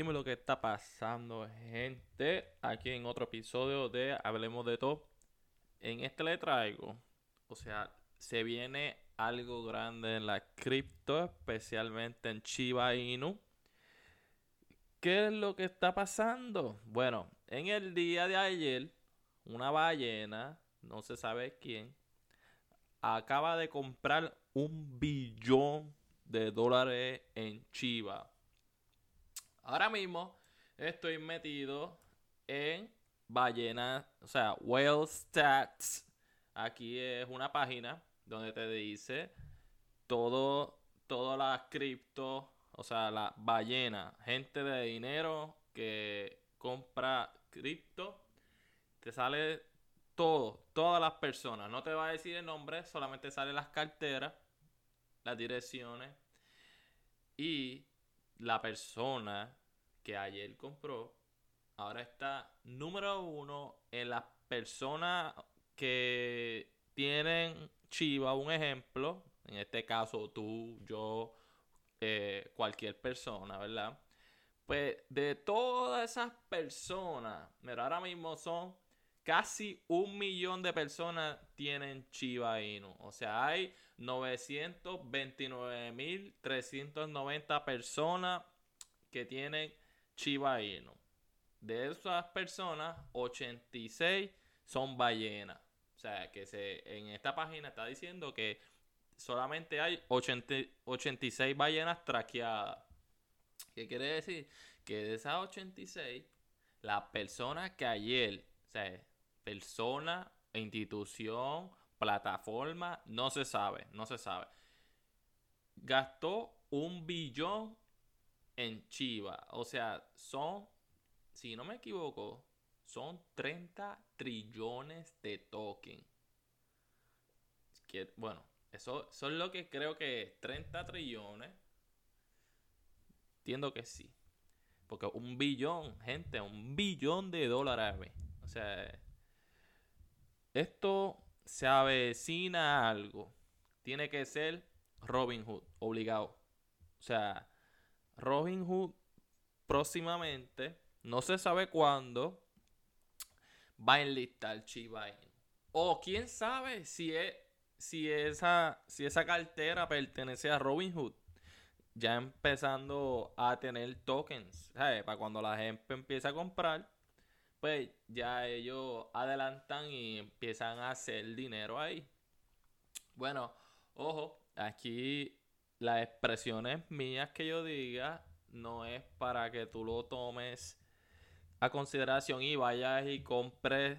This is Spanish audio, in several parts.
Dime lo que está pasando, gente. Aquí en otro episodio de Hablemos de Todo. En este le traigo, o sea, se viene algo grande en la cripto, especialmente en Chiba Inu. ¿Qué es lo que está pasando? Bueno, en el día de ayer, una ballena, no se sabe quién, acaba de comprar un billón de dólares en Chiva. Ahora mismo estoy metido en ballena, o sea, Whale Stats. Aquí es una página donde te dice todo, todas las cripto, o sea, la ballena, gente de dinero que compra cripto, te sale todo, todas las personas. No te va a decir el nombre, solamente sale las carteras, las direcciones y la persona que ayer compró ahora está número uno en las personas que tienen Chiva, un ejemplo, en este caso tú, yo, eh, cualquier persona, ¿verdad? Pues de todas esas personas, mira, ahora mismo son casi un millón de personas tienen Chiva Inu. O sea, hay 929.390 personas que tienen Chiba Inu. De esas personas, 86 son ballenas. O sea, que se, en esta página está diciendo que solamente hay 86 ballenas traqueadas. ¿Qué quiere decir? Que de esas 86, la persona que ayer, o sea, persona, institución, plataforma, no se sabe, no se sabe. Gastó un billón en Chiva. O sea, son, si no me equivoco, son 30 trillones de token. Bueno, eso, eso, es lo que creo que es. 30 trillones. Entiendo que sí. Porque un billón, gente, un billón de dólares. O sea, esto se avecina algo. Tiene que ser Robin Hood, obligado. O sea, Robin Hood próximamente, no se sabe cuándo, va a enlistar Chiba O quién sabe si, es, si, esa, si esa cartera pertenece a Robin Hood. Ya empezando a tener tokens. Para cuando la gente empieza a comprar, pues ya ellos adelantan y empiezan a hacer dinero ahí. Bueno, ojo, aquí las expresiones mías que yo diga no es para que tú lo tomes a consideración y vayas y compres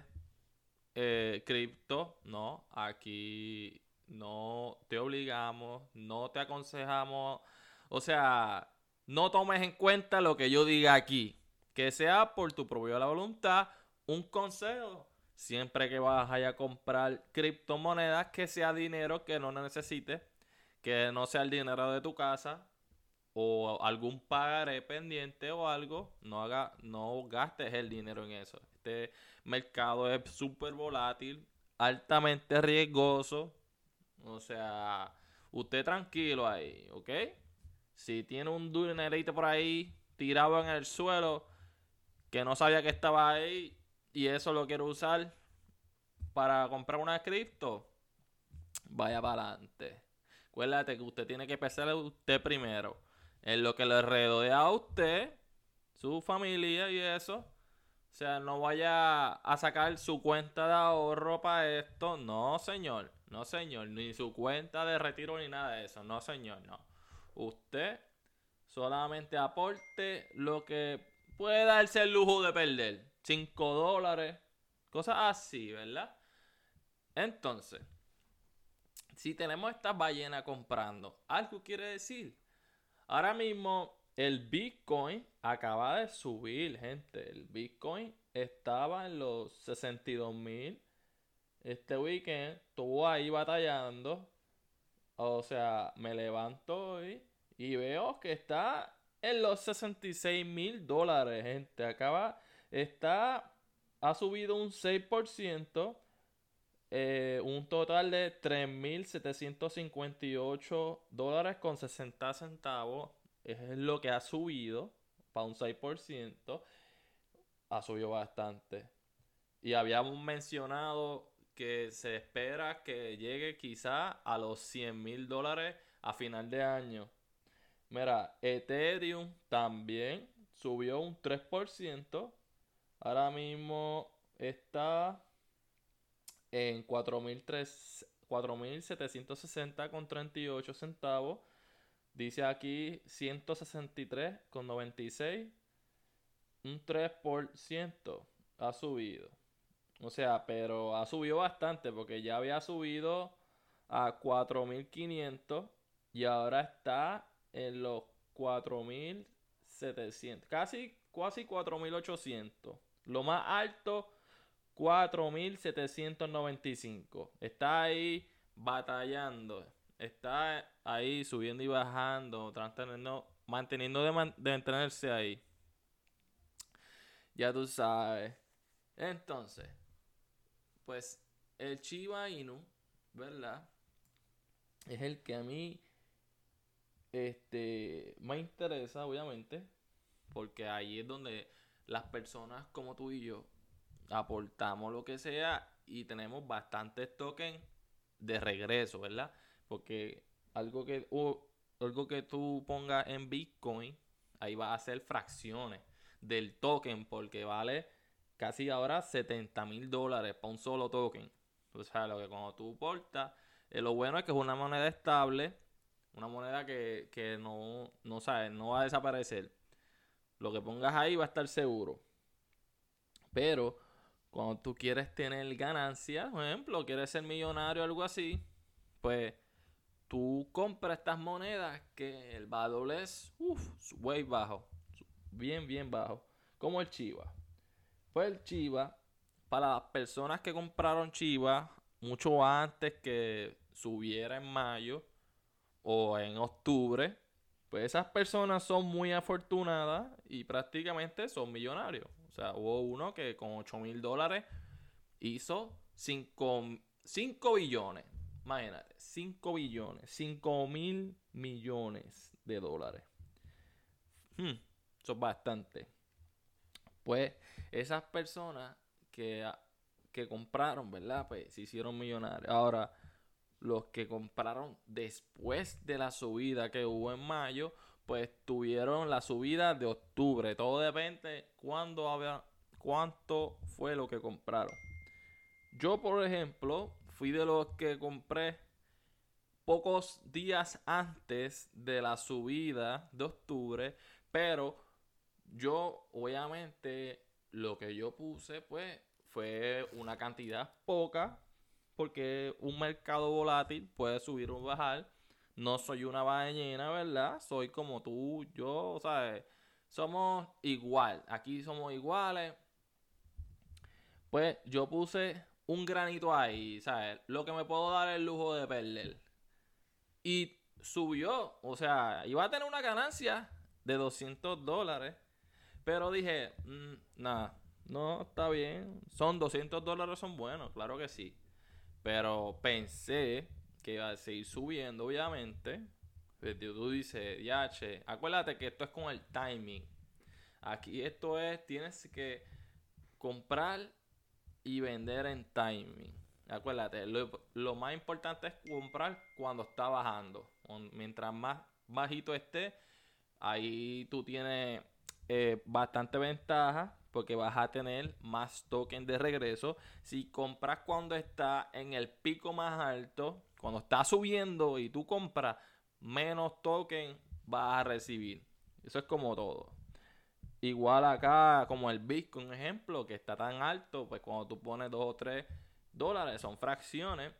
eh, cripto. No, aquí no te obligamos, no te aconsejamos. O sea, no tomes en cuenta lo que yo diga aquí. Que sea por tu propia voluntad un consejo. Siempre que vas a comprar criptomonedas, que sea dinero que no necesites que no sea el dinero de tu casa o algún pagaré pendiente o algo, no haga, no gastes el dinero en eso. Este mercado es súper volátil, altamente riesgoso. O sea, usted tranquilo ahí, ¿ok? Si tiene un dinerito por ahí tirado en el suelo que no sabía que estaba ahí y eso lo quiere usar para comprar una cripto, vaya para adelante. Acuérdate que usted tiene que pensar usted primero. En lo que le rodea a usted, su familia y eso. O sea, no vaya a sacar su cuenta de ahorro para esto. No, señor. No, señor. Ni su cuenta de retiro ni nada de eso. No, señor. No. Usted solamente aporte lo que puede darse el lujo de perder. 5 dólares. Cosas así, ¿verdad? Entonces, si tenemos esta ballena comprando, algo quiere decir. Ahora mismo el Bitcoin acaba de subir, gente. El Bitcoin estaba en los 62 mil. Este weekend estuvo ahí batallando. O sea, me levanto hoy y veo que está en los 66 mil dólares, gente. Acaba, está, ha subido un 6%. Eh, un total de 3.758 dólares con 60 centavos es lo que ha subido. para un 6%, ha subido bastante. Y habíamos mencionado que se espera que llegue quizá a los 100 mil dólares a final de año. Mira, Ethereum también subió un 3%. Ahora mismo está en 4.760 con 38 centavos. Dice aquí 163 con 96. Un 3% ha subido. O sea, pero ha subido bastante porque ya había subido a 4.500 y ahora está en los 4.700. Casi, casi 4.800. Lo más alto 4.795. Está ahí batallando. Está ahí subiendo y bajando. Manteniendo, manteniendo de, mantenerse ahí. Ya tú sabes. Entonces, pues el Chiba Inu, ¿verdad? Es el que a mí este, me interesa, obviamente. Porque ahí es donde las personas como tú y yo aportamos lo que sea y tenemos bastantes tokens de regreso, ¿verdad? Porque algo que, algo que tú pongas en Bitcoin, ahí va a ser fracciones del token porque vale casi ahora 70 mil dólares para un solo token. O sea, lo que cuando tú portas, eh, lo bueno es que es una moneda estable, una moneda que, que no, no, no va a desaparecer. Lo que pongas ahí va a estar seguro. Pero cuando tú quieres tener ganancias, por ejemplo, quieres ser millonario o algo así, pues tú compras estas monedas que el valor es uff, bajo, bien, bien bajo, como el Chiva. Pues el Chiva, para las personas que compraron Chiva mucho antes que subiera en mayo o en octubre, pues esas personas son muy afortunadas y prácticamente son millonarios. O sea, hubo uno que con 8 mil dólares hizo 5, billones. Imagínate, 5 billones, 5 mil millones de dólares. Hmm, eso es bastante. Pues esas personas que, que compraron, ¿verdad? Pues se hicieron millonarios. Ahora, los que compraron después de la subida que hubo en mayo, pues tuvieron la subida de octubre. Todo depende cuándo había, cuánto fue lo que compraron. Yo, por ejemplo, fui de los que compré pocos días antes de la subida de octubre, pero yo obviamente lo que yo puse pues fue una cantidad poca porque un mercado volátil puede subir o bajar no soy una ballena, ¿verdad? Soy como tú, yo, ¿sabes? Somos igual, aquí somos iguales. Pues yo puse un granito ahí, ¿sabes? Lo que me puedo dar el lujo de perder. Y subió, o sea, iba a tener una ganancia de 200 dólares. Pero dije, mm, nada, no está bien. Son 200 dólares, son buenos, claro que sí. Pero pensé que va a seguir subiendo, obviamente. Tú dices, che, acuérdate que esto es con el timing. Aquí esto es, tienes que comprar y vender en timing. Acuérdate, lo, más importante es comprar cuando está bajando. Mientras más bajito esté, ahí tú tienes eh, bastante ventaja porque vas a tener más token de regreso. Si compras cuando está en el pico más alto, cuando está subiendo y tú compras menos token, vas a recibir. Eso es como todo. Igual acá, como el Bitcoin, ejemplo, que está tan alto, pues cuando tú pones 2 o 3 dólares, son fracciones.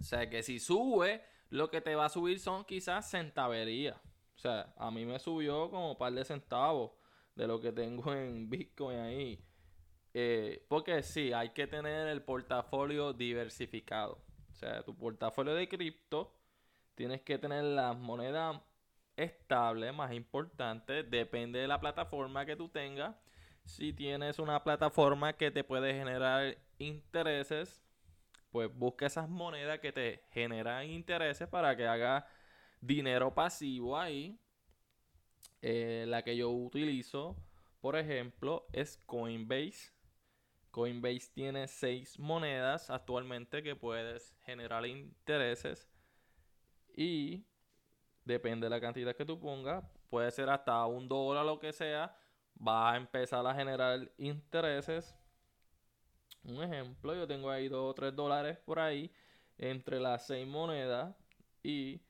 O sea que si sube, lo que te va a subir son quizás centaverías. O sea, a mí me subió como un par de centavos de lo que tengo en Bitcoin ahí. Eh, porque sí, hay que tener el portafolio diversificado. O sea, tu portafolio de cripto tienes que tener las monedas estables, más importantes, depende de la plataforma que tú tengas. Si tienes una plataforma que te puede generar intereses, pues busca esas monedas que te generan intereses para que hagas dinero pasivo ahí. Eh, la que yo utilizo, por ejemplo, es Coinbase. Coinbase tiene seis monedas actualmente que puedes generar intereses. Y depende de la cantidad que tú pongas, puede ser hasta un dólar, lo que sea, va a empezar a generar intereses. Un ejemplo, yo tengo ahí 2 o 3 dólares por ahí entre las 6 monedas y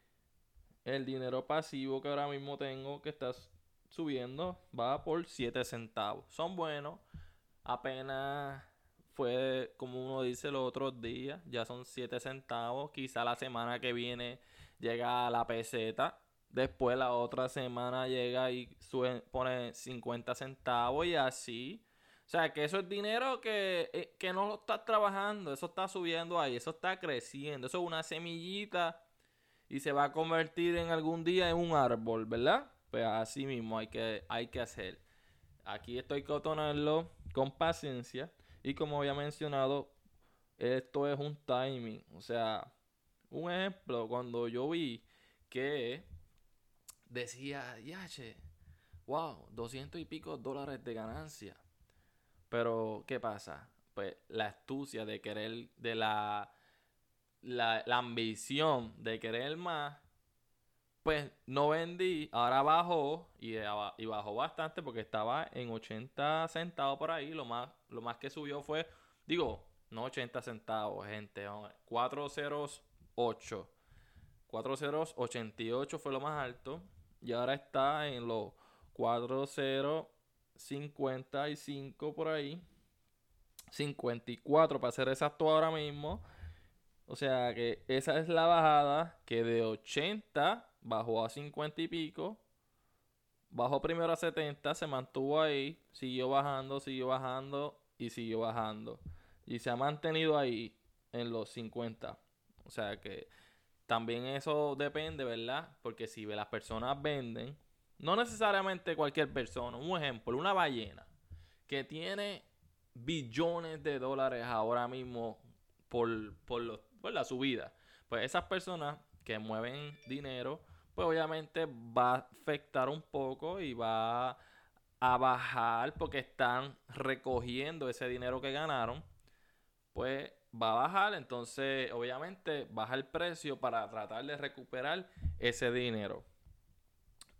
el dinero pasivo que ahora mismo tengo que está subiendo va por 7 centavos. Son buenos, apenas fue como uno dice los otros días, ya son 7 centavos, quizá la semana que viene llega a la peseta. Después la otra semana llega y pone 50 centavos y así. O sea, que eso es dinero que, eh, que no lo estás trabajando, eso está subiendo ahí, eso está creciendo, eso es una semillita y se va a convertir en algún día en un árbol, ¿verdad? Pues así mismo hay que, hay que hacer. Aquí estoy tomarlo con paciencia y como había mencionado, esto es un timing. O sea, un ejemplo, cuando yo vi que decía, yache, wow, 200 y pico dólares de ganancia. Pero, ¿qué pasa? Pues la astucia de querer, de la, la, ambición de querer más, pues no vendí, ahora bajó y, y, bajó bastante porque estaba en 80 centavos por ahí, lo más, lo más que subió fue, digo, no 80 centavos, gente, 408. 4,088 fue lo más alto. Y ahora está en los 4,055 por ahí. 54 para ser exacto ahora mismo. O sea que esa es la bajada que de 80 bajó a 50 y pico. Bajó primero a 70, se mantuvo ahí, siguió bajando, siguió bajando y siguió bajando. Y se ha mantenido ahí en los 50. O sea que también eso depende, ¿verdad? Porque si las personas venden, no necesariamente cualquier persona, un ejemplo, una ballena que tiene billones de dólares ahora mismo por, por, por la subida, pues esas personas que mueven dinero, pues obviamente va a afectar un poco y va a bajar porque están recogiendo ese dinero que ganaron, pues va a bajar, entonces obviamente baja el precio para tratar de recuperar ese dinero.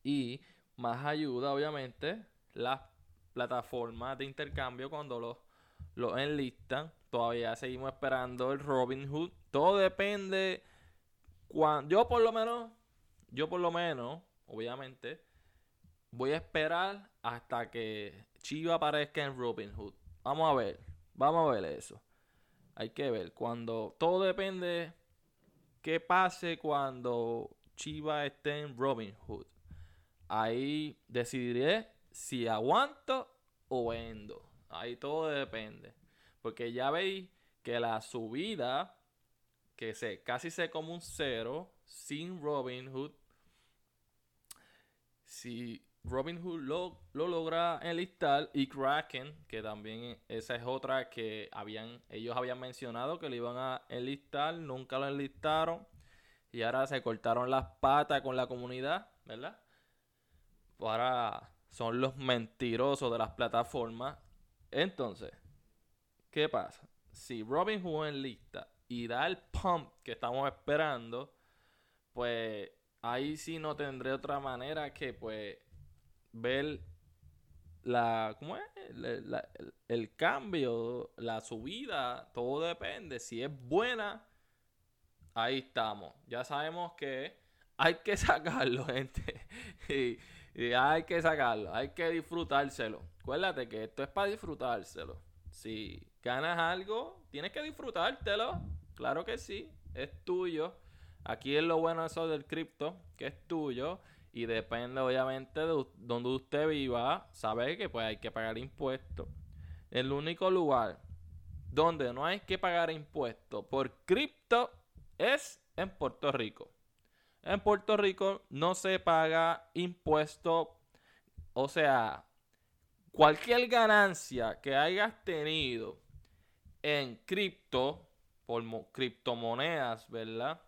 Y más ayuda, obviamente, las plataformas de intercambio cuando los, los enlistan. Todavía seguimos esperando el Robinhood. Todo depende. Cuando, yo por lo menos, yo por lo menos, obviamente, voy a esperar hasta que Chiva aparezca en Robinhood. Vamos a ver, vamos a ver eso. Hay que ver. Cuando. Todo depende. ¿Qué pase cuando Chiva esté en Robin Hood? Ahí decidiré si aguanto o vendo. Ahí todo depende. Porque ya veis que la subida, que se casi se como un cero, sin Robin Hood. Si Robinhood lo, lo logra enlistar y Kraken, que también esa es otra que habían ellos habían mencionado que lo iban a enlistar, nunca lo enlistaron y ahora se cortaron las patas con la comunidad, ¿verdad? Ahora son los mentirosos de las plataformas. Entonces, ¿qué pasa? Si Robinhood enlista y da el pump que estamos esperando, pues ahí sí no tendré otra manera que pues ver la, ¿cómo es? el, cambio, la subida, todo depende. Si es buena, ahí estamos. Ya sabemos que hay que sacarlo, gente. y, hay que sacarlo, hay que disfrutárselo. Acuérdate que esto es para disfrutárselo. Si ganas algo, tienes que disfrutártelo. Claro que sí, es tuyo. Aquí es lo bueno eso del cripto, que es tuyo. Y depende obviamente de donde usted viva, sabe que pues hay que pagar impuestos. El único lugar donde no hay que pagar impuestos por cripto es en Puerto Rico. En Puerto Rico no se paga impuesto, o sea, cualquier ganancia que hayas tenido en cripto, por criptomonedas, ¿verdad?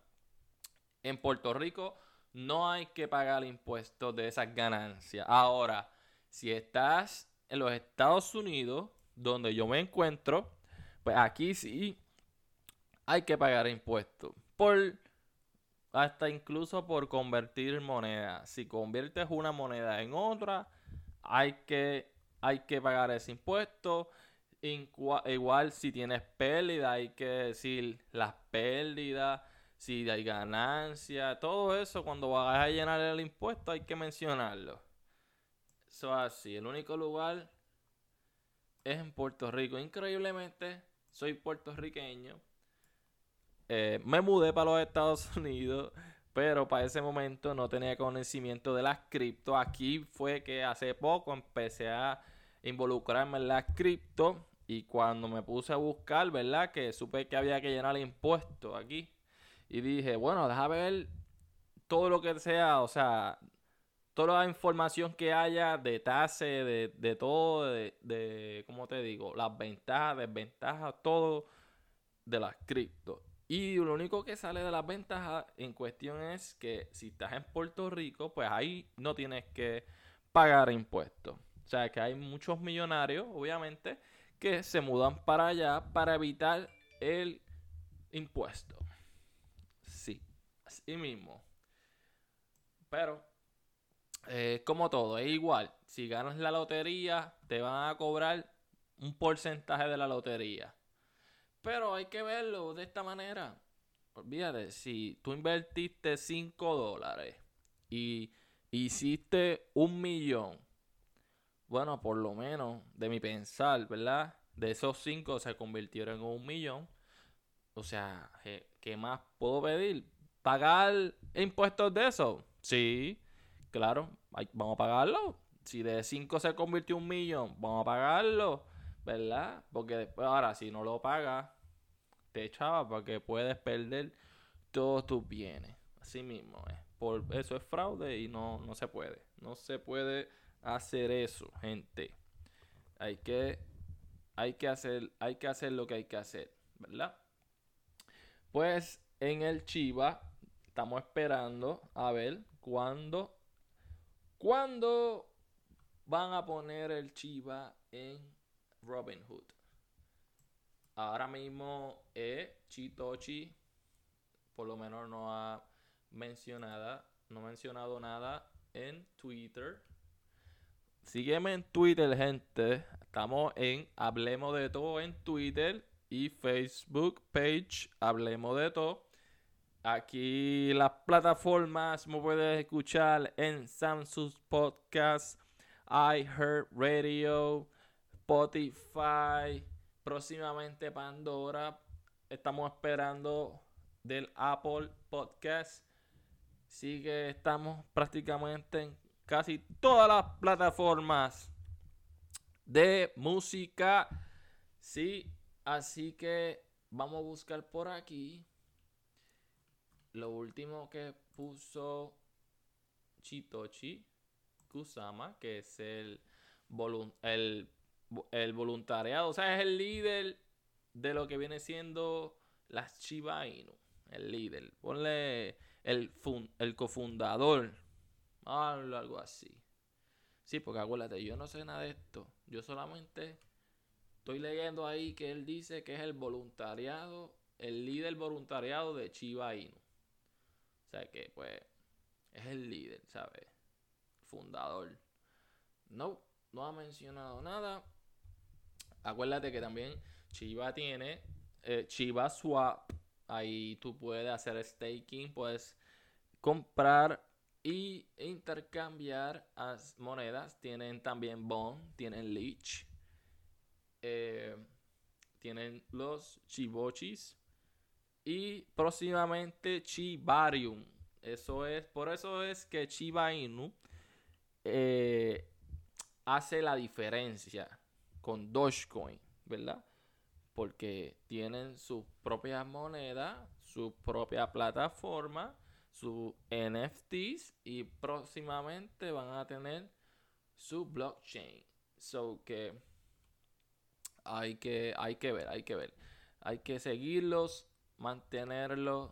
En Puerto Rico no hay que pagar impuestos de esas ganancias. Ahora, si estás en los Estados Unidos, donde yo me encuentro, pues aquí sí hay que pagar impuestos. Por hasta incluso por convertir moneda. Si conviertes una moneda en otra, hay que, hay que pagar ese impuesto. Igual si tienes pérdida, hay que decir las pérdidas, si hay ganancia, todo eso cuando vayas a llenar el impuesto hay que mencionarlo. Eso así, el único lugar es en Puerto Rico. Increíblemente, soy puertorriqueño. Eh, me mudé para los Estados Unidos, pero para ese momento no tenía conocimiento de las cripto. Aquí fue que hace poco empecé a involucrarme en las cripto y cuando me puse a buscar, ¿verdad? Que supe que había que llenar impuestos aquí. Y dije, bueno, déjame ver todo lo que sea, o sea, toda la información que haya de TASE, de, de todo, de, de, ¿cómo te digo? Las ventajas, desventajas, todo de las cripto. Y lo único que sale de las ventajas en cuestión es que si estás en Puerto Rico, pues ahí no tienes que pagar impuestos. O sea que hay muchos millonarios, obviamente, que se mudan para allá para evitar el impuesto. Sí, así mismo. Pero eh, como todo, es igual. Si ganas la lotería, te van a cobrar un porcentaje de la lotería. Pero hay que verlo de esta manera. Olvídate, si tú invertiste 5 dólares y hiciste un millón, bueno, por lo menos de mi pensar, ¿verdad? De esos 5 se convirtieron en un millón. O sea, ¿qué más puedo pedir? ¿Pagar impuestos de eso? Sí, claro, vamos a pagarlo. Si de 5 se convirtió en un millón, vamos a pagarlo, ¿verdad? Porque después, ahora, si no lo pagas, te echaba porque puedes perder todos tus bienes. Así mismo. Por eso es fraude y no, no se puede. No se puede hacer eso, gente. Hay que, hay que hacer, hay que hacer lo que hay que hacer, ¿verdad? Pues en el Chiva estamos esperando a ver cuándo, cuándo van a poner el Chiva en Robinhood. Ahora mismo es Chitochi, por lo menos no ha mencionado, no ha mencionado nada en Twitter. Sígueme en Twitter, gente. Estamos en Hablemos de Todo en Twitter y Facebook page Hablemos de Todo. Aquí las plataformas me puedes escuchar en Samsung Podcast, iHeartRadio, Spotify, próximamente Pandora. Estamos esperando del Apple Podcast. Sigue, estamos prácticamente en casi todas las plataformas de música. Sí, así que vamos a buscar por aquí lo último que puso Chitochi Kusama, que es el, el, el voluntariado, o sea, es el líder de lo que viene siendo las Chiba Inu. El líder. Ponle el, el cofundador. Algo así. Sí, porque acuérdate, yo no sé nada de esto. Yo solamente estoy leyendo ahí que él dice que es el voluntariado, el líder voluntariado de Chiba Inu. O sea que, pues, es el líder, ¿sabes? Fundador. No, no ha mencionado nada. Acuérdate que también Chiva tiene eh, Chiva Swap. Ahí tú puedes hacer staking, puedes comprar y intercambiar as monedas. Tienen también Bond, tienen Leech. Eh, tienen los Chivochis y próximamente Chibarium. Eso es, por eso es que Chiba Inu eh, hace la diferencia con Dogecoin, ¿verdad? Porque tienen su propia moneda, su propia plataforma, su NFTs y próximamente van a tener su blockchain. So que hay que, hay que ver, hay que ver. Hay que seguirlos mantenerlos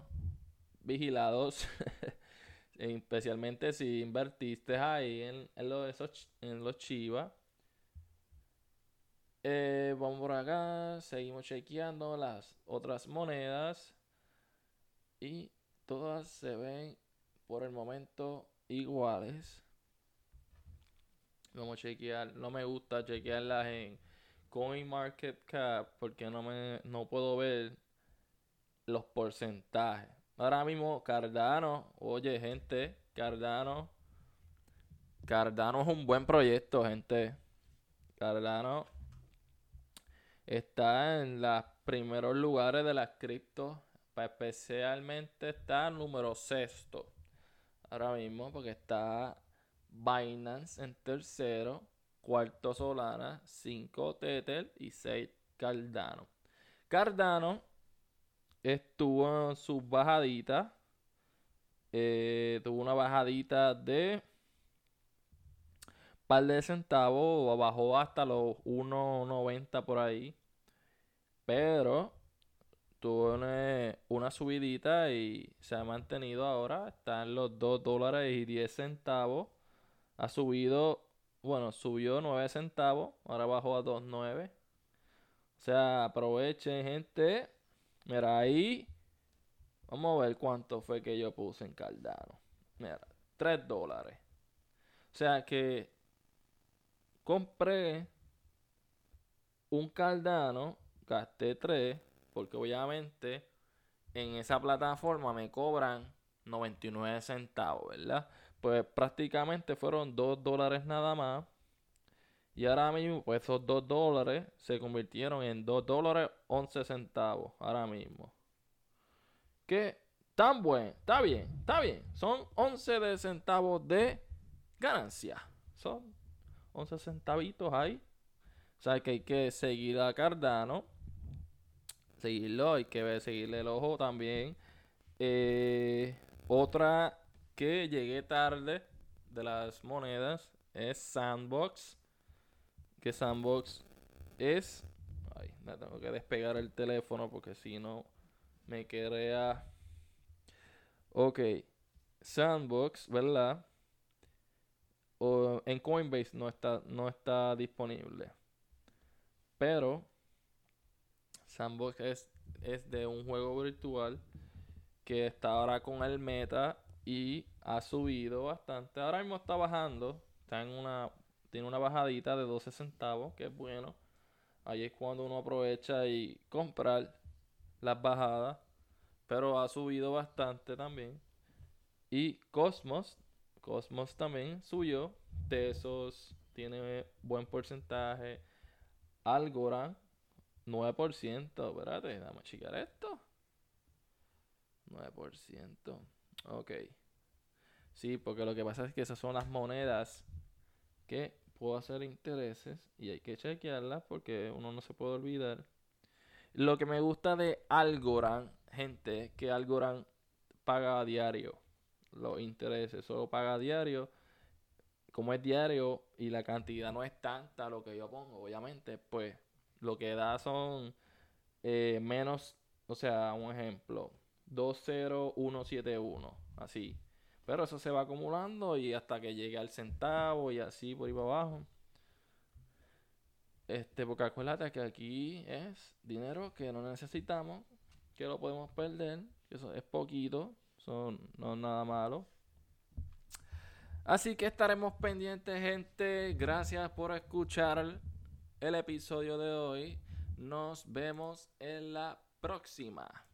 vigilados. Especialmente si invertiste ahí en, en, esos, en los Chivas. Eh, vamos por acá. Seguimos chequeando las otras monedas. Y todas se ven por el momento iguales. Vamos a chequear. No me gusta chequearlas en CoinMarketCap porque no me no puedo ver los porcentajes. Ahora mismo Cardano, oye gente, Cardano Cardano es un buen proyecto, gente. Cardano está en los primeros lugares de las criptos, especialmente está número sexto. Ahora mismo porque está Binance en tercero, cuarto Solana, cinco Tether y seis Cardano. Cardano estuvo en su bajadita. Eh, tuvo una bajadita de par de centavos, bajó hasta los 1.90 por ahí. Pero tuvo una, subidita y se ha mantenido ahora. Está en los 2 dólares y 10 centavos. Ha subido, bueno, subió 9 centavos. Ahora bajó a 2.9. O sea, aprovechen, gente. Mira, ahí. Vamos a ver cuánto fue que yo puse en Cardano. Mira, 3 dólares. O sea que compré un Cardano, gasté 3, porque obviamente en esa plataforma me cobran 99 centavos, ¿verdad? Pues prácticamente fueron 2 dólares nada más. Y ahora mismo, pues esos 2 dólares se convirtieron en 2 dólares 11 centavos. Ahora mismo. Que tan bueno, está bien, está bien. Son 11 de centavos de ganancia. Son 11 centavitos ahí. O sea que hay que seguir a Cardano. Seguirlo, hay que seguirle el ojo también. Eh, otra que llegué tarde de las monedas es Sandbox que Sandbox es. Ay, me tengo que despegar el teléfono porque si no me crea. Ok, Sandbox, ¿verdad? O en Coinbase no está, no está disponible. Pero Sandbox es, es de un juego virtual que está ahora con el meta y ha subido bastante. Ahora mismo está bajando. Está en una tiene una bajadita de 12 centavos, que es bueno. Ahí es cuando uno aprovecha y comprar las bajadas. Pero ha subido bastante también. Y Cosmos, Cosmos también subió. Tesos tiene buen porcentaje. Algorand, 9%. Espérate, vamos a checar esto. 9%. Ok. Sí, porque lo que pasa es que esas son las monedas que puedo hacer intereses y hay que chequearlas porque uno no se puede olvidar. Lo que me gusta de Algorand, gente, que Algorand paga a diario los intereses, solo paga a diario. Como es diario y la cantidad no es tanta lo que yo pongo, obviamente, pues lo que da son eh, menos, o sea, un ejemplo, 20171, así. Pero eso se va acumulando y hasta que llegue al centavo y así por ahí para abajo. Este, porque acuérdate que aquí es dinero que no necesitamos, que lo podemos perder, que eso es poquito, son, no es nada malo. Así que estaremos pendientes, gente. Gracias por escuchar el episodio de hoy. Nos vemos en la próxima.